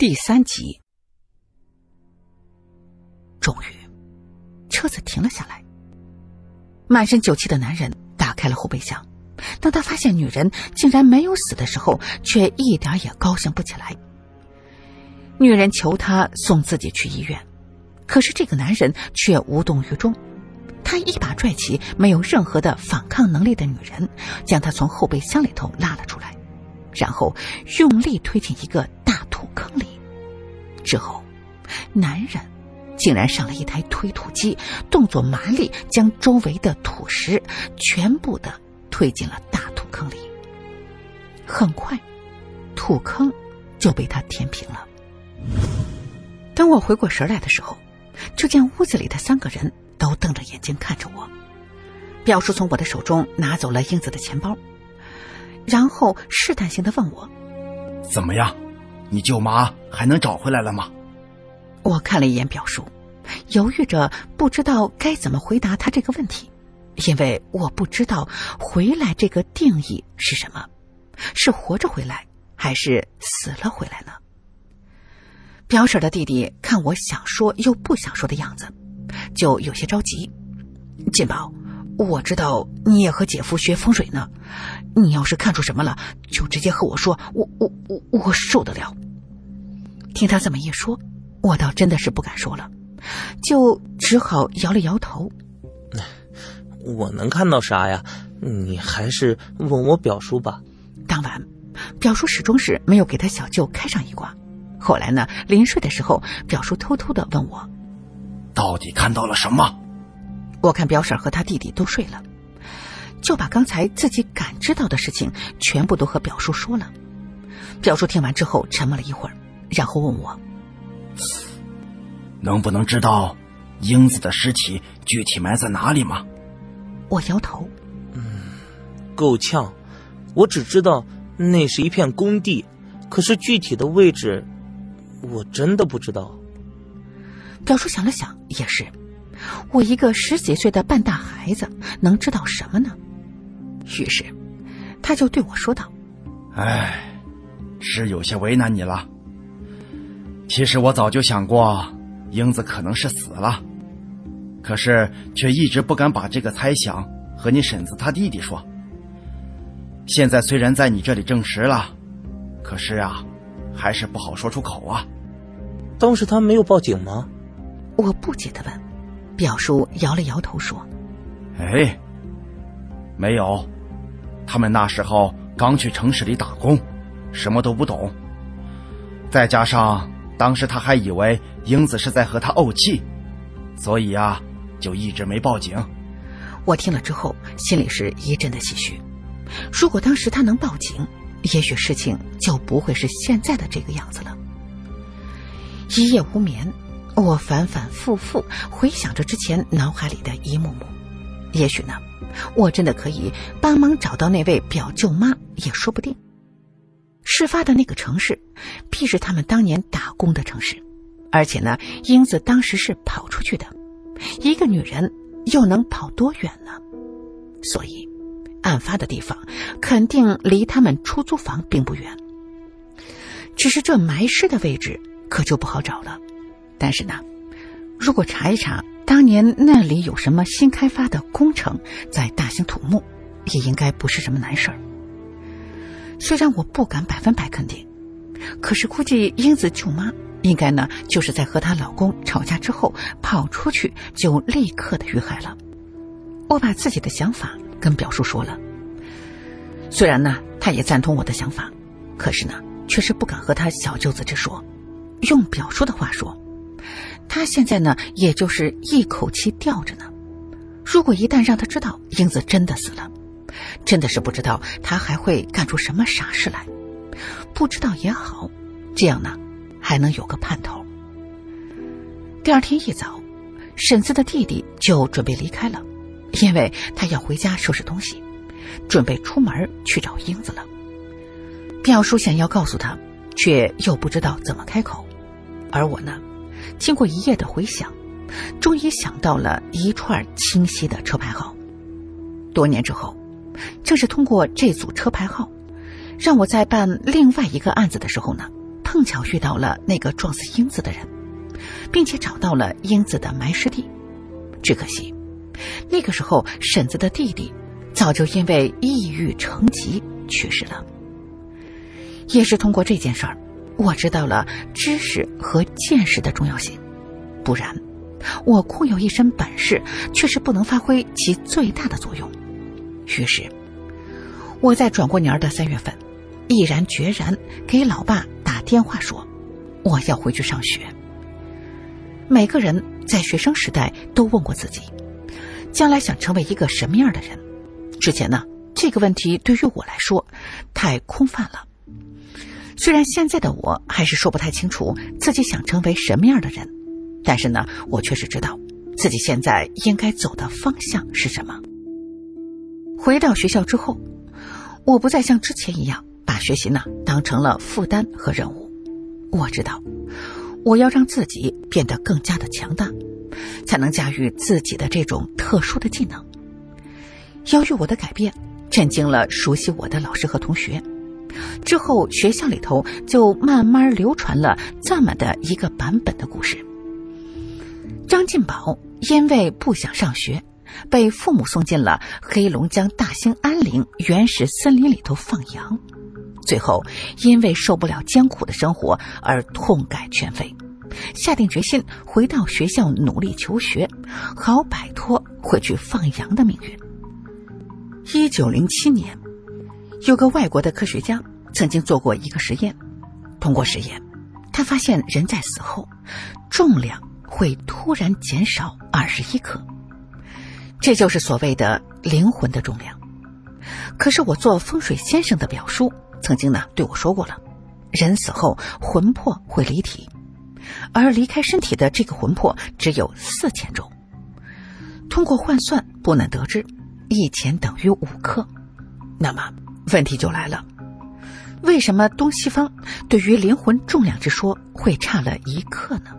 第三集，终于，车子停了下来。满身酒气的男人打开了后备箱，当他发现女人竟然没有死的时候，却一点也高兴不起来。女人求他送自己去医院，可是这个男人却无动于衷。他一把拽起没有任何的反抗能力的女人，将她从后备箱里头拉了出来，然后用力推进一个土坑里。之后，男人竟然上了一台推土机，动作麻利，将周围的土石全部的推进了大土坑里。很快，土坑就被他填平了。当我回过神来的时候，就见屋子里的三个人。都瞪着眼睛看着我。表叔从我的手中拿走了英子的钱包，然后试探性的问我：“怎么样，你舅妈还能找回来了吗？”我看了一眼表叔，犹豫着不知道该怎么回答他这个问题，因为我不知道“回来”这个定义是什么，是活着回来还是死了回来呢？表婶的弟弟看我想说又不想说的样子。就有些着急，金宝，我知道你也和姐夫学风水呢，你要是看出什么了，就直接和我说，我我我我受得了。听他这么一说，我倒真的是不敢说了，就只好摇了摇头。我能看到啥呀？你还是问我表叔吧。当晚，表叔始终是没有给他小舅开上一卦。后来呢，临睡的时候，表叔偷偷的问我。到底看到了什么？我看表婶和他弟弟都睡了，就把刚才自己感知到的事情全部都和表叔说了。表叔听完之后沉默了一会儿，然后问我：“能不能知道英子的尸体具体埋在哪里吗？”我摇头：“嗯，够呛。我只知道那是一片工地，可是具体的位置，我真的不知道。”表叔想了想，也是，我一个十几岁的半大孩子能知道什么呢？于是，他就对我说道：“哎，是有些为难你了。其实我早就想过，英子可能是死了，可是却一直不敢把这个猜想和你婶子他弟弟说。现在虽然在你这里证实了，可是啊，还是不好说出口啊。当时他没有报警吗？”我不解的问，表叔摇了摇头说：“哎，没有，他们那时候刚去城市里打工，什么都不懂。再加上当时他还以为英子是在和他怄气，所以啊，就一直没报警。”我听了之后，心里是一阵的唏嘘。如果当时他能报警，也许事情就不会是现在的这个样子了。一夜无眠。我反反复复回想着之前脑海里的一幕幕，也许呢，我真的可以帮忙找到那位表舅妈也说不定。事发的那个城市，必是他们当年打工的城市，而且呢，英子当时是跑出去的，一个女人又能跑多远呢？所以，案发的地方肯定离他们出租房并不远。只是这埋尸的位置可就不好找了。但是呢，如果查一查当年那里有什么新开发的工程在大兴土木，也应该不是什么难事儿。虽然我不敢百分百肯定，可是估计英子舅妈应该呢就是在和她老公吵架之后跑出去就立刻的遇害了。我把自己的想法跟表叔说了，虽然呢他也赞同我的想法，可是呢却是不敢和他小舅子直说。用表叔的话说。他现在呢，也就是一口气吊着呢。如果一旦让他知道英子真的死了，真的是不知道他还会干出什么傻事来。不知道也好，这样呢，还能有个盼头。第二天一早，婶子的弟弟就准备离开了，因为他要回家收拾东西，准备出门去找英子了。表叔想要告诉他，却又不知道怎么开口，而我呢？经过一夜的回想，终于想到了一串清晰的车牌号。多年之后，正是通过这组车牌号，让我在办另外一个案子的时候呢，碰巧遇到了那个撞死英子的人，并且找到了英子的埋尸地。只可惜，那个时候婶子的弟弟早就因为抑郁成疾去世了。也是通过这件事儿，我知道了知识和见识的重要性。不然，我空有一身本事，却是不能发挥其最大的作用。于是，我在转过年的三月份，毅然决然给老爸打电话说：“我要回去上学。”每个人在学生时代都问过自己，将来想成为一个什么样的人。之前呢，这个问题对于我来说太空泛了。虽然现在的我还是说不太清楚自己想成为什么样的人，但是呢，我确实知道自己现在应该走的方向是什么。回到学校之后，我不再像之前一样把学习呢当成了负担和任务。我知道，我要让自己变得更加的强大，才能驾驭自己的这种特殊的技能。由于我的改变，震惊了熟悉我的老师和同学。之后，学校里头就慢慢流传了这么的一个版本的故事：张进宝因为不想上学。被父母送进了黑龙江大兴安岭原始森林里头放羊，最后因为受不了艰苦的生活而痛改前非，下定决心回到学校努力求学，好摆脱回去放羊的命运。一九零七年，有个外国的科学家曾经做过一个实验，通过实验，他发现人在死后，重量会突然减少二十一克。这就是所谓的灵魂的重量。可是我做风水先生的表叔曾经呢对我说过了，人死后魂魄会离体，而离开身体的这个魂魄只有四千重。通过换算不难得知，一钱等于五克。那么问题就来了，为什么东西方对于灵魂重量之说会差了一克呢？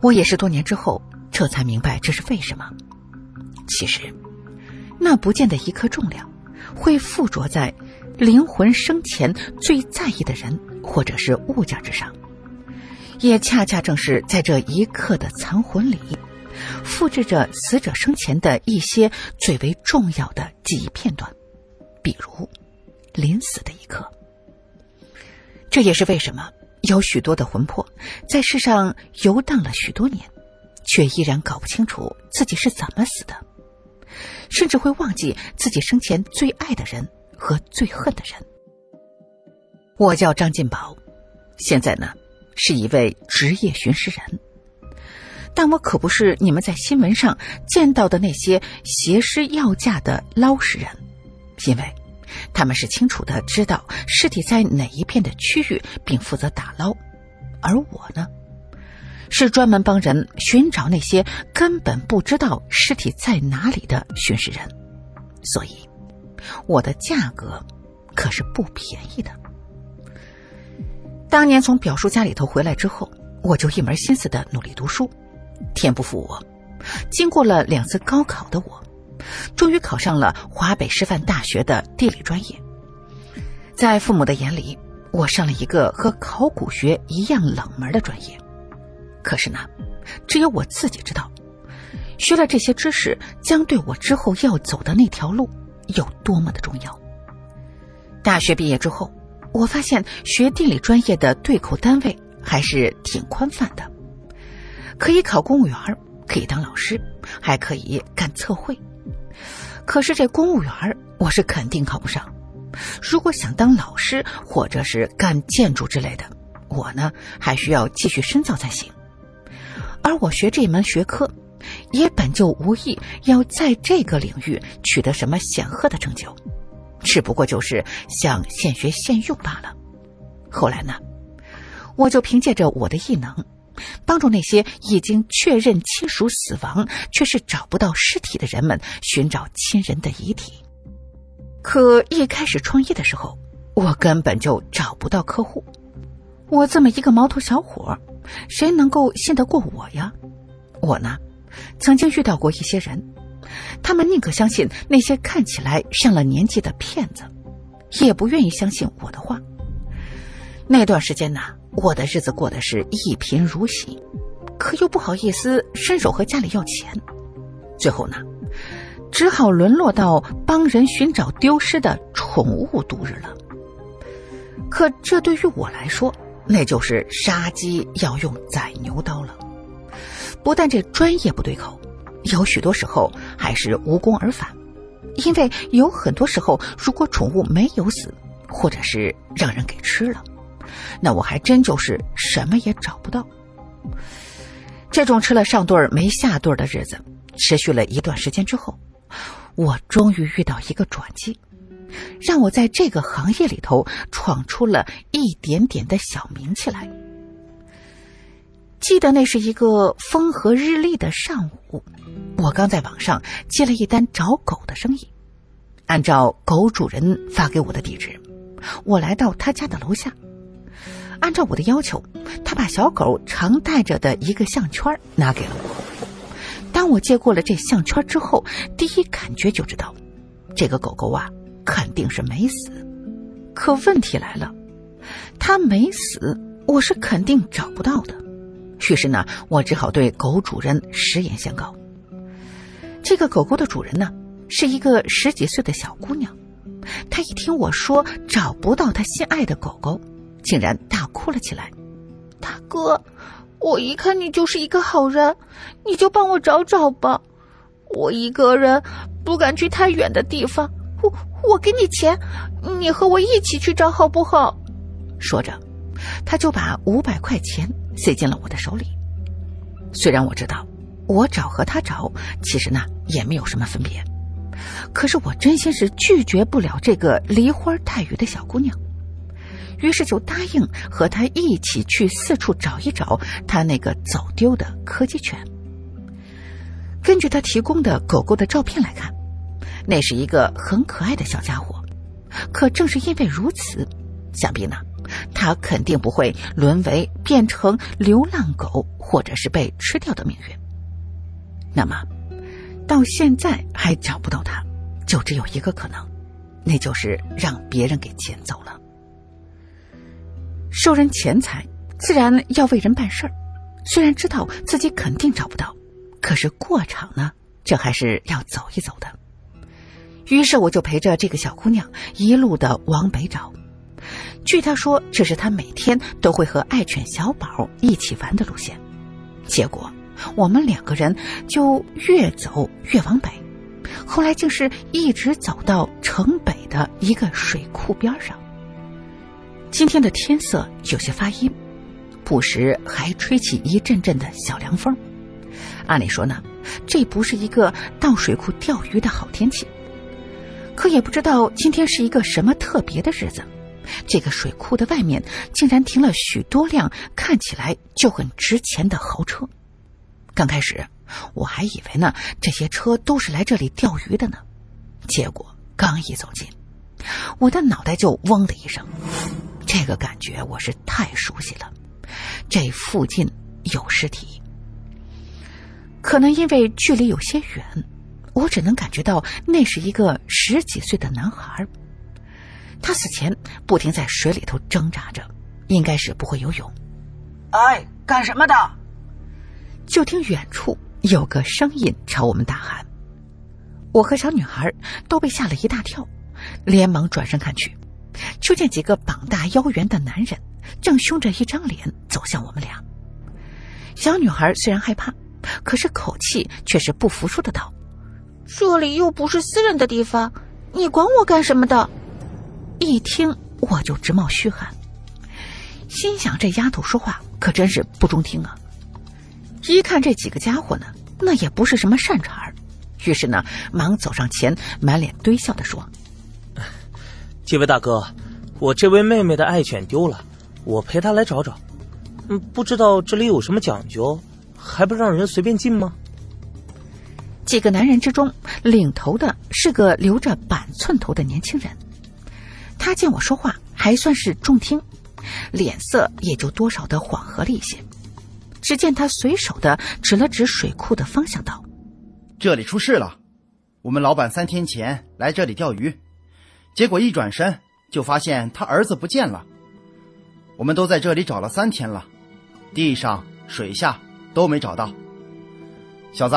我也是多年之后这才明白这是为什么。其实，那不见的一颗重量，会附着在灵魂生前最在意的人或者是物件之上，也恰恰正是在这一刻的残魂里，复制着死者生前的一些最为重要的记忆片段，比如临死的一刻。这也是为什么有许多的魂魄在世上游荡了许多年，却依然搞不清楚自己是怎么死的。甚至会忘记自己生前最爱的人和最恨的人。我叫张进宝，现在呢是一位职业寻尸人，但我可不是你们在新闻上见到的那些挟尸要价的捞尸人，因为他们是清楚的知道尸体在哪一片的区域，并负责打捞，而我呢。是专门帮人寻找那些根本不知道尸体在哪里的寻尸人，所以我的价格可是不便宜的。当年从表叔家里头回来之后，我就一门心思的努力读书。天不负我，经过了两次高考的我，终于考上了华北师范大学的地理专业。在父母的眼里，我上了一个和考古学一样冷门的专业。可是呢，只有我自己知道，学了这些知识将对我之后要走的那条路有多么的重要。大学毕业之后，我发现学地理专业的对口单位还是挺宽泛的，可以考公务员，可以当老师，还可以干测绘。可是这公务员我是肯定考不上，如果想当老师或者是干建筑之类的，我呢还需要继续深造才行。而我学这门学科，也本就无意要在这个领域取得什么显赫的成就，只不过就是想现学现用罢了。后来呢，我就凭借着我的异能，帮助那些已经确认亲属死亡却是找不到尸体的人们寻找亲人的遗体。可一开始创业的时候，我根本就找不到客户。我这么一个毛头小伙。谁能够信得过我呀？我呢，曾经遇到过一些人，他们宁可相信那些看起来上了年纪的骗子，也不愿意相信我的话。那段时间呢，我的日子过得是一贫如洗，可又不好意思伸手和家里要钱，最后呢，只好沦落到帮人寻找丢失的宠物度日了。可这对于我来说，那就是杀鸡要用宰牛刀了。不但这专业不对口，有许多时候还是无功而返。因为有很多时候，如果宠物没有死，或者是让人给吃了，那我还真就是什么也找不到。这种吃了上顿没下顿的日子，持续了一段时间之后，我终于遇到一个转机，让我在这个行业里头闯出了一点点的小名气来。记得那是一个风和日丽的上午，我刚在网上接了一单找狗的生意。按照狗主人发给我的地址，我来到他家的楼下。按照我的要求，他把小狗常带着的一个项圈拿给了我。当我接过了这项圈之后，第一感觉就知道，这个狗狗啊肯定是没死。可问题来了，它没死，我是肯定找不到的。于是呢，我只好对狗主人实言相告。这个狗狗的主人呢，是一个十几岁的小姑娘。她一听我说找不到她心爱的狗狗，竟然大哭了起来。大哥，我一看你就是一个好人，你就帮我找找吧。我一个人不敢去太远的地方，我给你钱，你和我一起去找好不好？说着，他就把五百块钱。塞进了我的手里。虽然我知道，我找和他找其实呢也没有什么分别，可是我真心是拒绝不了这个梨花带雨的小姑娘，于是就答应和她一起去四处找一找她那个走丢的柯基犬。根据他提供的狗狗的照片来看，那是一个很可爱的小家伙。可正是因为如此，想必呢。他肯定不会沦为变成流浪狗，或者是被吃掉的命运。那么，到现在还找不到他，就只有一个可能，那就是让别人给捡走了。收人钱财，自然要为人办事儿。虽然知道自己肯定找不到，可是过场呢，这还是要走一走的。于是我就陪着这个小姑娘一路的往北找。据她说，这是她每天都会和爱犬小宝一起玩的路线。结果，我们两个人就越走越往北，后来竟是一直走到城北的一个水库边上。今天的天色有些发阴，不时还吹起一阵阵的小凉风。按理说呢，这不是一个到水库钓鱼的好天气。可也不知道今天是一个什么特别的日子。这个水库的外面竟然停了许多辆看起来就很值钱的豪车。刚开始我还以为呢这些车都是来这里钓鱼的呢，结果刚一走近，我的脑袋就嗡的一声。这个感觉我是太熟悉了，这附近有尸体。可能因为距离有些远，我只能感觉到那是一个十几岁的男孩。他死前不停在水里头挣扎着，应该是不会游泳。哎，干什么的？就听远处有个声音朝我们大喊。我和小女孩都被吓了一大跳，连忙转身看去，就见几个膀大腰圆的男人正凶着一张脸走向我们俩。小女孩虽然害怕，可是口气却是不服输的道：“这里又不是私人的地方，你管我干什么的？”一听我就直冒虚汗，心想这丫头说话可真是不中听啊！一看这几个家伙呢，那也不是什么善茬儿，于是呢，忙走上前，满脸堆笑的说：“几位大哥，我这位妹妹的爱犬丢了，我陪她来找找。嗯，不知道这里有什么讲究，还不让人随便进吗？”几个男人之中，领头的是个留着板寸头的年轻人。他见我说话还算是中听，脸色也就多少的缓和了一些。只见他随手的指了指水库的方向，道：“这里出事了，我们老板三天前来这里钓鱼，结果一转身就发现他儿子不见了。我们都在这里找了三天了，地上、水下都没找到。小子，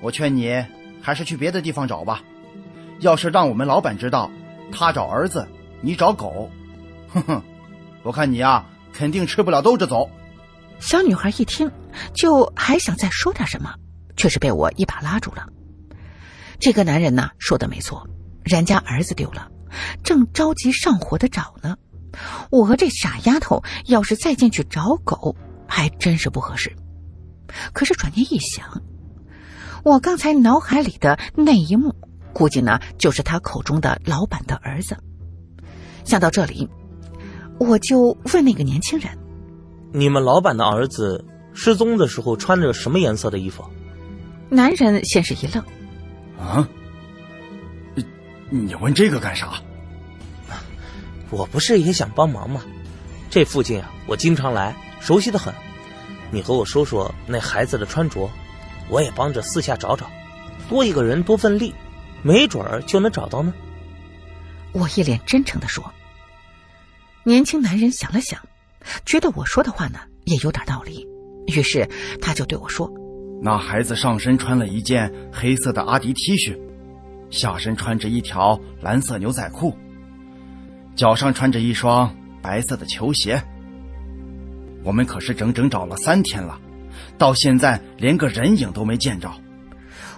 我劝你还是去别的地方找吧。要是让我们老板知道他找儿子，你找狗，哼哼，我看你呀，肯定吃不了兜着走。小女孩一听，就还想再说点什么，却是被我一把拉住了。这个男人呢，说的没错，人家儿子丢了，正着急上火的找呢。我和这傻丫头要是再进去找狗，还真是不合适。可是转念一想，我刚才脑海里的那一幕，估计呢就是他口中的老板的儿子。想到这里，我就问那个年轻人：“你们老板的儿子失踪的时候穿着什么颜色的衣服？”男人先是一愣。啊！你问这个干啥？我不是也想帮忙吗？这附近啊，我经常来，熟悉的很。你和我说说那孩子的穿着，我也帮着四下找找。多一个人多份力，没准儿就能找到呢。我一脸真诚的说。年轻男人想了想，觉得我说的话呢也有点道理，于是他就对我说。那孩子上身穿了一件黑色的阿迪 T 恤，下身穿着一条蓝色牛仔裤，脚上穿着一双白色的球鞋。我们可是整整找了三天了，到现在连个人影都没见着。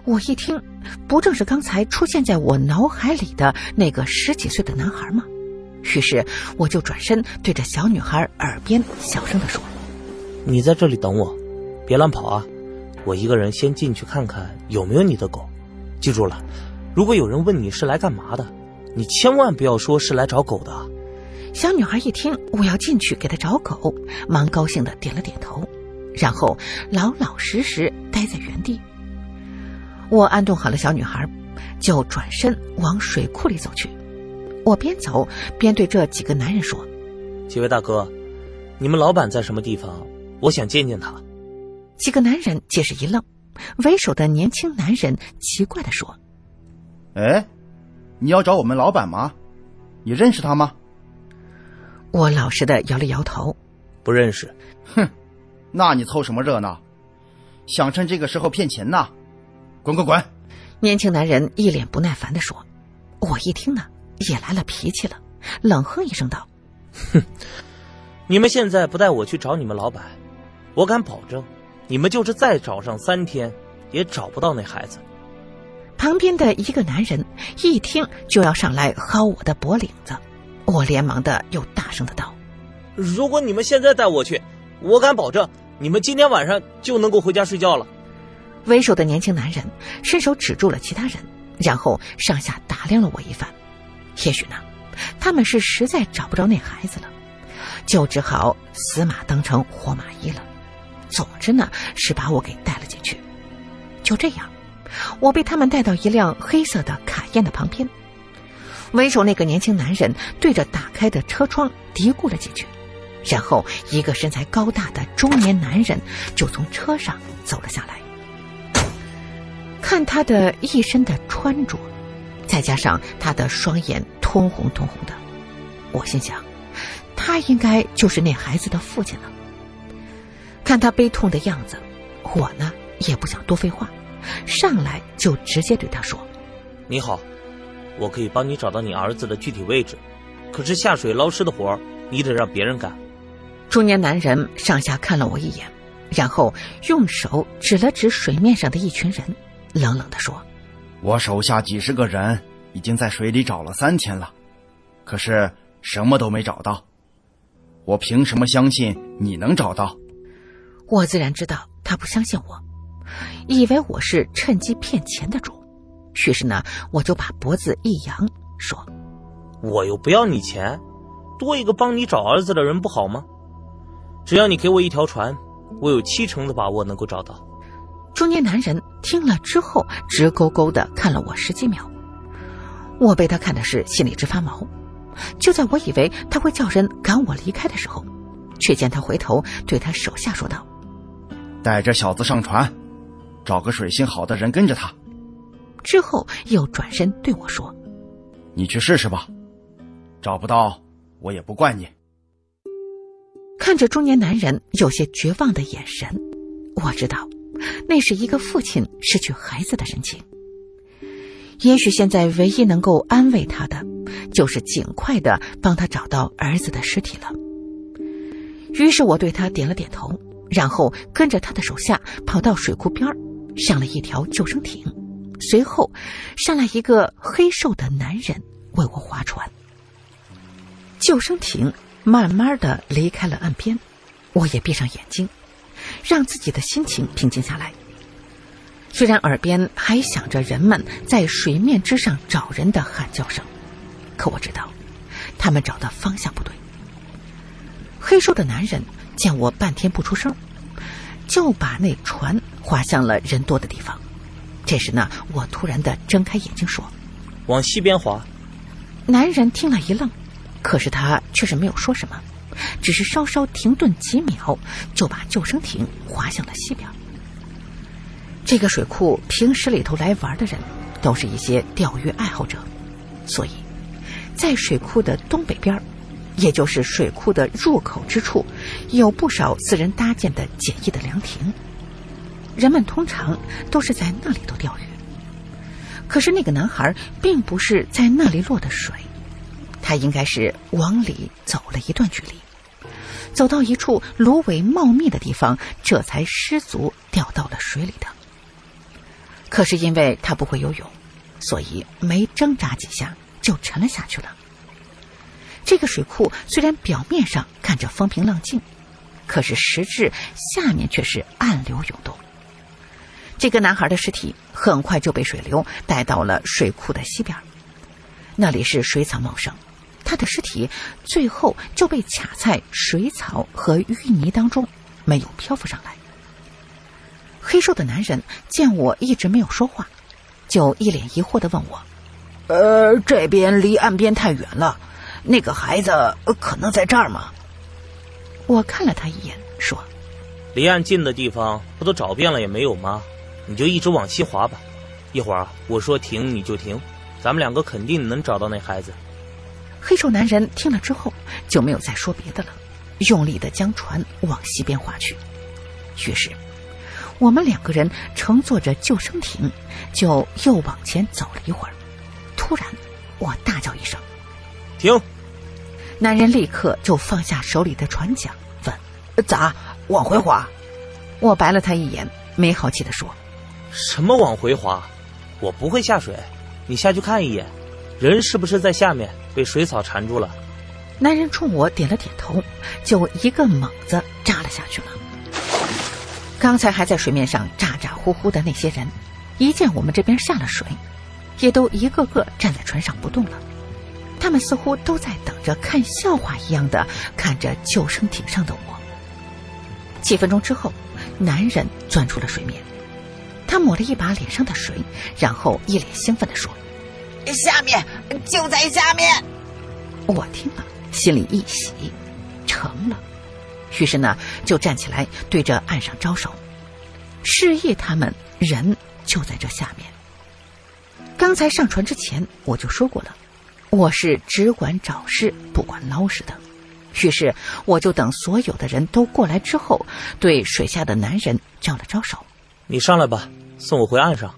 我一听，不正是刚才出现在我脑海里的那个十几岁的男孩吗？于是我就转身对着小女孩耳边小声的说：“你在这里等我，别乱跑啊。”我一个人先进去看看有没有你的狗，记住了，如果有人问你是来干嘛的，你千万不要说是来找狗的。小女孩一听我要进去给她找狗，忙高兴的点了点头，然后老老实实待在原地。我安顿好了小女孩，就转身往水库里走去。我边走边对这几个男人说：“几位大哥，你们老板在什么地方？我想见见他。”几个男人皆是一愣，为首的年轻男人奇怪的说：“哎，你要找我们老板吗？你认识他吗？”我老实的摇了摇头，不认识。哼，那你凑什么热闹？想趁这个时候骗钱呢？滚滚滚！年轻男人一脸不耐烦的说。我一听呢，也来了脾气了，冷哼一声道：“哼，你们现在不带我去找你们老板，我敢保证。”你们就是再找上三天，也找不到那孩子。旁边的一个男人一听就要上来薅我的脖领子，我连忙的又大声的道：“如果你们现在带我去，我敢保证你们今天晚上就能够回家睡觉了。”为首的年轻男人伸手指住了其他人，然后上下打量了我一番。也许呢，他们是实在找不着那孩子了，就只好死马当成活马医了。总之呢，是把我给带了进去。就这样，我被他们带到一辆黑色的卡宴的旁边。为首那个年轻男人对着打开的车窗嘀咕了几句，然后一个身材高大的中年男人就从车上走了下来。看他的一身的穿着，再加上他的双眼通红通红的，我心想，他应该就是那孩子的父亲了。看他悲痛的样子，我呢也不想多废话，上来就直接对他说：“你好，我可以帮你找到你儿子的具体位置，可是下水捞尸的活你得让别人干。”中年男人上下看了我一眼，然后用手指了指水面上的一群人，冷冷地说：“我手下几十个人已经在水里找了三天了，可是什么都没找到，我凭什么相信你能找到？”我自然知道他不相信我，以为我是趁机骗钱的主，于是呢，我就把脖子一扬，说：“我又不要你钱，多一个帮你找儿子的人不好吗？只要你给我一条船，我有七成的把握能够找到。”中年男人听了之后，直勾勾的看了我十几秒，我被他看的是心里直发毛。就在我以为他会叫人赶我离开的时候，却见他回头对他手下说道。带着小子上船，找个水性好的人跟着他。之后又转身对我说：“你去试试吧，找不到我也不怪你。”看着中年男人有些绝望的眼神，我知道，那是一个父亲失去孩子的神情。也许现在唯一能够安慰他的，就是尽快的帮他找到儿子的尸体了。于是我对他点了点头，然后跟着他的手下跑到水库边上了一条救生艇，随后上来一个黑瘦的男人为我划船。救生艇慢慢的离开了岸边，我也闭上眼睛，让自己的心情平静下来。虽然耳边还响着人们在水面之上找人的喊叫声，可我知道，他们找的方向不对。黑瘦的男人见我半天不出声，就把那船划向了人多的地方。这时呢，我突然的睁开眼睛说：“往西边划。”男人听了一愣，可是他却是没有说什么，只是稍稍停顿几秒，就把救生艇划向了西边。这个水库平时里头来玩的人，都是一些钓鱼爱好者，所以，在水库的东北边，也就是水库的入口之处，有不少私人搭建的简易的凉亭。人们通常都是在那里头钓鱼。可是那个男孩并不是在那里落的水，他应该是往里走了一段距离，走到一处芦苇茂密的地方，这才失足掉到了水里的。可是因为他不会游泳，所以没挣扎几下就沉了下去了。这个水库虽然表面上看着风平浪静，可是实质下面却是暗流涌动。这个男孩的尸体很快就被水流带到了水库的西边，那里是水草茂盛，他的尸体最后就被卡在水草和淤泥当中，没有漂浮上来。黑瘦的男人见我一直没有说话，就一脸疑惑的问我：“呃，这边离岸边太远了，那个孩子可能在这儿吗？”我看了他一眼，说：“离岸近的地方不都找遍了也没有吗？你就一直往西滑吧，一会儿我说停你就停，咱们两个肯定能找到那孩子。”黑瘦男人听了之后就没有再说别的了，用力的将船往西边划去，于是。我们两个人乘坐着救生艇，就又往前走了一会儿。突然，我大叫一声：“停！”男人立刻就放下手里的船桨，问：“咋往回划？”我白了他一眼，没好气的说：“什么往回划？我不会下水，你下去看一眼，人是不是在下面被水草缠住了？”男人冲我点了点头，就一个猛子扎了下去了。刚才还在水面上咋咋呼呼的那些人，一见我们这边下了水，也都一个个站在船上不动了。他们似乎都在等着看笑话一样的看着救生艇上的我。几分钟之后，男人钻出了水面，他抹了一把脸上的水，然后一脸兴奋的说：“下面就在下面。”我听了，心里一喜，成了。于是呢，就站起来对着岸上招手，示意他们人就在这下面。刚才上船之前我就说过了，我是只管找事不管捞事的。于是我就等所有的人都过来之后，对水下的男人招了招手：“你上来吧，送我回岸上。”